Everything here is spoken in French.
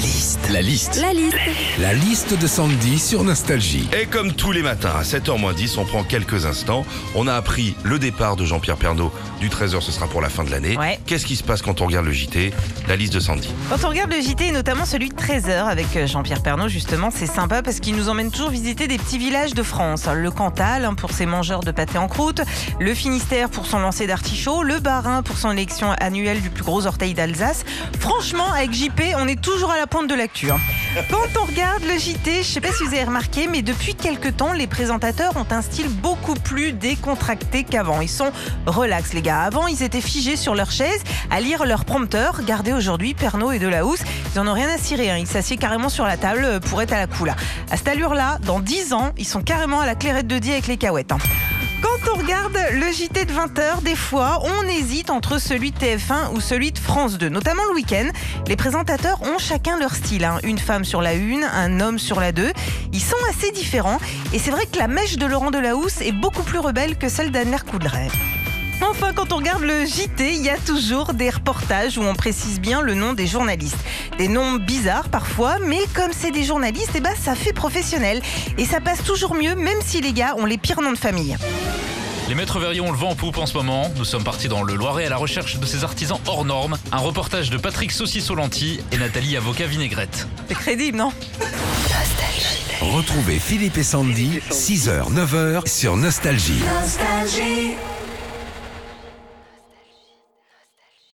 La liste. La liste. La liste. La liste de Sandy sur Nostalgie. Et comme tous les matins à 7h10, on prend quelques instants. On a appris le départ de Jean-Pierre Pernaud du 13h, ce sera pour la fin de l'année. Ouais. Qu'est-ce qui se passe quand on regarde le JT La liste de Sandy. Quand on regarde le JT, et notamment celui de 13h avec euh, Jean-Pierre Pernaud, justement, c'est sympa parce qu'il nous emmène toujours visiter des petits villages de France. Le Cantal hein, pour ses mangeurs de pâté en croûte, le Finistère pour son lancer d'artichaut, le Bas-Rhin pour son élection annuelle du plus gros orteil d'Alsace. Franchement, avec JP, on est toujours à la pointe de l'actu. hein. Quand on regarde le JT, je sais pas si vous avez remarqué, mais depuis quelques temps, les présentateurs ont un style beaucoup plus décontracté qu'avant. Ils sont relax, les gars. Avant, ils étaient figés sur leur chaise à lire leur prompteur. Regardez aujourd'hui, Pernod et Delahousse, ils en ont rien à cirer. hein. Ils s'assiedent carrément sur la table euh, pour être à la cool. À cette allure-là, dans 10 ans, ils sont carrément à la clairette de Die avec les cahuètes. hein. Regarde le JT de 20h, des fois, on hésite entre celui de TF1 ou celui de France 2, notamment le week-end. Les présentateurs ont chacun leur style. hein. Une femme sur la une, un homme sur la deux. Ils sont assez différents. Et c'est vrai que la mèche de Laurent Delahousse est beaucoup plus rebelle que celle d'Anne-Mère Coudray. Enfin, quand on regarde le JT, il y a toujours des reportages où on précise bien le nom des journalistes. Des noms bizarres parfois, mais comme c'est des journalistes, eh ben, ça fait professionnel. Et ça passe toujours mieux, même si les gars ont les pires noms de famille. Les maîtres verriers ont le vent en poupe en ce moment. Nous sommes partis dans le Loiret à la recherche de ces artisans hors normes. Un reportage de Patrick Saucisson lentilles et Nathalie Avocat Vinaigrette. C'est crédible, non? Retrouvez Philippe et Sandy, 6h, 9h sur Nostalgie. Nostalgie.